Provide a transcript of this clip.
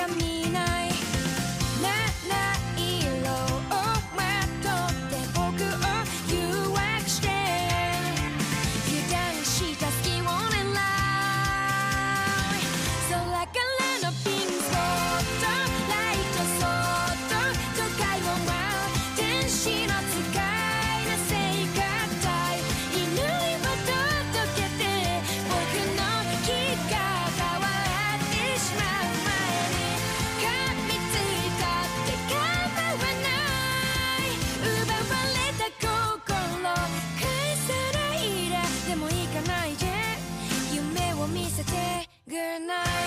from me. せて Good night